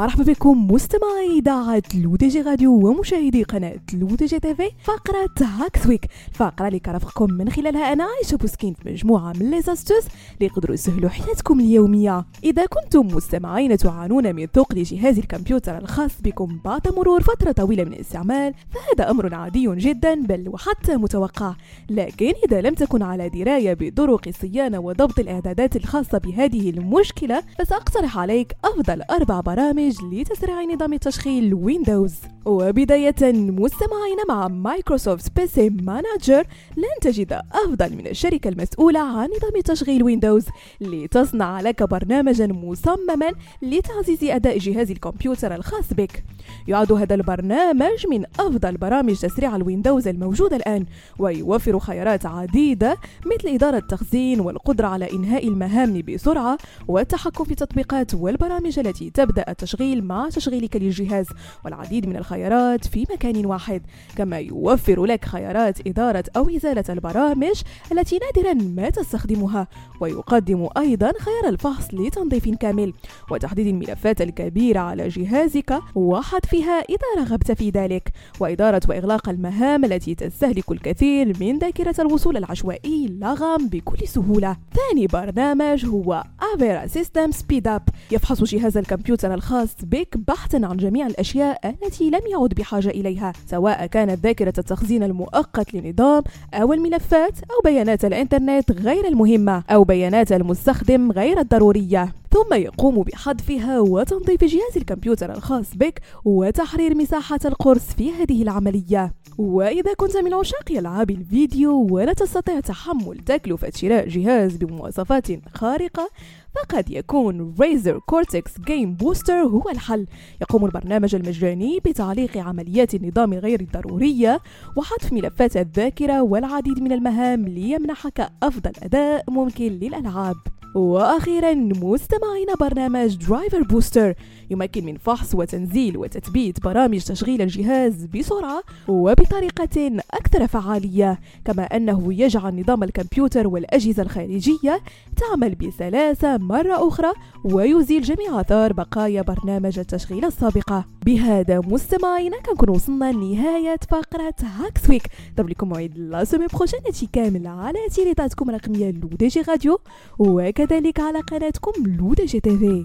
مرحبا بكم مستمعي إذاعة L'ODJ Radio ومشاهدي قناة L'ODJ TV فقرة Hacks Week. الفقرة اللي كنرافقكم من خلالها أنا عايشة بوسكين في مجموعة من les astuces اللي يقدروا يسهلوا حياتكم اليومية. إذا كنتم مستمعين تعانون من ثقل جهاز الكمبيوتر الخاص بكم بعد مرور فترة طويلة من الاستعمال فهذا أمر عادي جدا بل وحتى متوقع. لكن إذا لم تكن على دراية بطرق الصيانة وضبط الإعدادات الخاصة بهذه المشكلة فسأقترح عليك أفضل أربع برامج لتسريع نظام تشغيل Windows وبداية مستمعين مع Microsoft PC Manager لن تجد أفضل من الشركة المسؤولة عن نظام تشغيل Windows لتصنع لك برنامجا مصمما لتعزيز أداء جهاز الكمبيوتر الخاص بك. يعد هذا البرنامج من أفضل برامج تسريع ال Windows الموجودة الآن ويوفر خيارات عديدة مثل إدارة التخزين والقدرة على إنهاء المهام بسرعة والتحكم في التطبيقات والبرامج التي تبدأ التشغيل مع تشغيلك للجهاز والعديد من الخيارات في مكان واحد. كما يوفر لك خيارات إدارة أو إزالة البرامج التي نادرا ما تستخدمها ويقدم أيضا خيار الفحص لتنظيف كامل وتحديد الملفات الكبيرة على جهازك وحذفها إذا رغبت في ذلك وإدارة وإغلاق المهام التي تستهلك الكثير من ذاكرة الوصول العشوائي la RAM بكل سهولة. ثاني برنامج هو Avira System Speedup يفحص جهاز الكمبيوتر الخاص بك بحثا عن جميع الأشياء التي لم يعد بحاجة إليها سواء كانت ذاكرة التخزين المؤقت لنظام أو الملفات أو بيانات الإنترنت غير المهمة أو بيانات المستخدم غير الضرورية. ثم يقوم بحذفها وتنظيف جهاز الكمبيوتر الخاص بك وتحرير مساحة القرص في هذه العملية. وإذا كنت من عشاق ألعاب الفيديو ولا تستطيع تحمل تكلفة شراء جهاز بمواصفات خارقة فقد يكون Razer Cortex Game Booster هو الحل. يقوم البرنامج المجاني بتعليق عمليات النظام غير الضرورية وحذف ملفات الذاكرة والعديد من المهام ليمنحك أفضل أداء ممكن للألعاب. وأخيرا مستمعين برنامج Driver Booster يمكن من فحص وتنزيل وتثبيت برامج تشغيل الجهاز بسرعة وبطريقة أكثر فعالية كما أنه يجعل نظام الكمبيوتر والأجهزة الخارجية تعمل بسلاسه مرة أخرى ويزيل جميع آثار بقايا برنامج التشغيل السابقة. بهذا مستمعينا كنكون وصلنا لنهاية فقرة Hacks Week. ضرب لكم موعد la semaine prochaine كامل على تيليطاتكم الرقمية L'ODJ Radio وك وكذلك على قناتكم L'ODJ TV